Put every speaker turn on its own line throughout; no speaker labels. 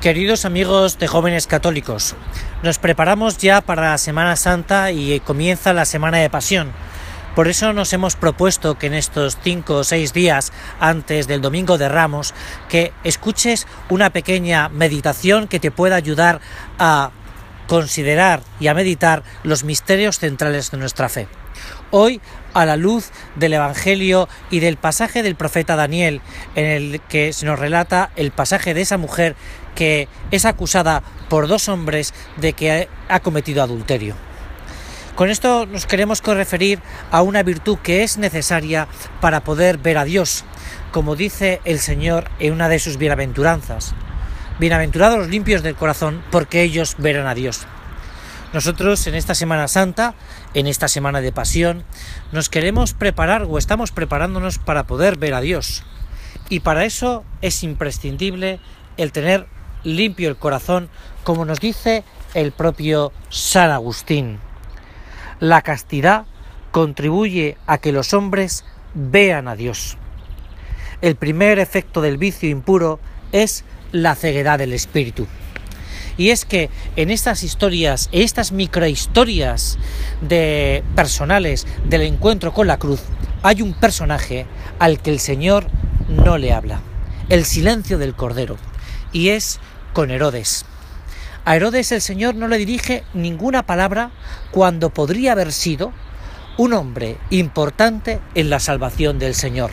Queridos amigos de jóvenes católicos, nos preparamos ya para la Semana Santa y comienza la Semana de Pasión. Por eso nos hemos propuesto que en estos cinco o seis días antes del Domingo de Ramos, que escuches una pequeña meditación que te pueda ayudar a considerar y a meditar los misterios centrales de nuestra fe. Hoy, a la luz del Evangelio y del pasaje del profeta Daniel, en el que se nos relata el pasaje de esa mujer que es acusada por dos hombres de que ha cometido adulterio. Con esto nos queremos referir a una virtud que es necesaria para poder ver a Dios, como dice el Señor en una de sus bienaventuranzas. Bienaventurados los limpios del corazón, porque ellos verán a Dios. Nosotros en esta Semana Santa, en esta Semana de Pasión, nos queremos preparar o estamos preparándonos para poder ver a Dios. Y para eso es imprescindible el tener limpio el corazón, como nos dice el propio San Agustín. La castidad contribuye a que los hombres vean a Dios. El primer efecto del vicio impuro es la ceguedad del espíritu. Y es que en estas historias, estas microhistorias de personales del encuentro con la cruz, hay un personaje al que el Señor no le habla. El silencio del Cordero. Y es con Herodes. A Herodes el Señor no le dirige ninguna palabra cuando podría haber sido un hombre importante en la salvación del Señor.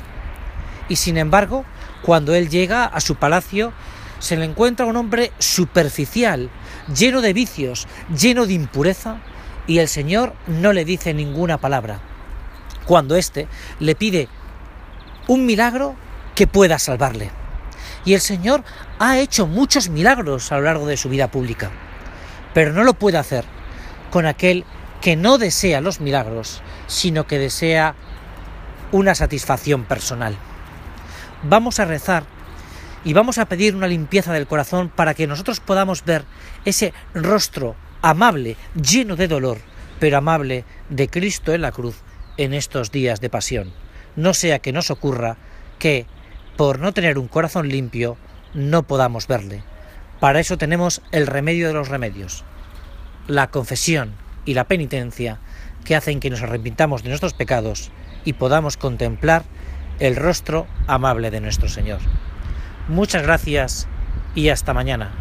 Y sin embargo, cuando él llega a su palacio, se le encuentra un hombre superficial, lleno de vicios, lleno de impureza, y el Señor no le dice ninguna palabra. Cuando éste le pide un milagro que pueda salvarle. Y el Señor ha hecho muchos milagros a lo largo de su vida pública, pero no lo puede hacer con aquel que no desea los milagros, sino que desea una satisfacción personal. Vamos a rezar y vamos a pedir una limpieza del corazón para que nosotros podamos ver ese rostro amable, lleno de dolor, pero amable de Cristo en la cruz en estos días de pasión. No sea que nos ocurra que, por no tener un corazón limpio, no podamos verle. Para eso tenemos el remedio de los remedios, la confesión y la penitencia que hacen que nos arrepintamos de nuestros pecados y podamos contemplar el rostro amable de nuestro Señor. Muchas gracias y hasta mañana.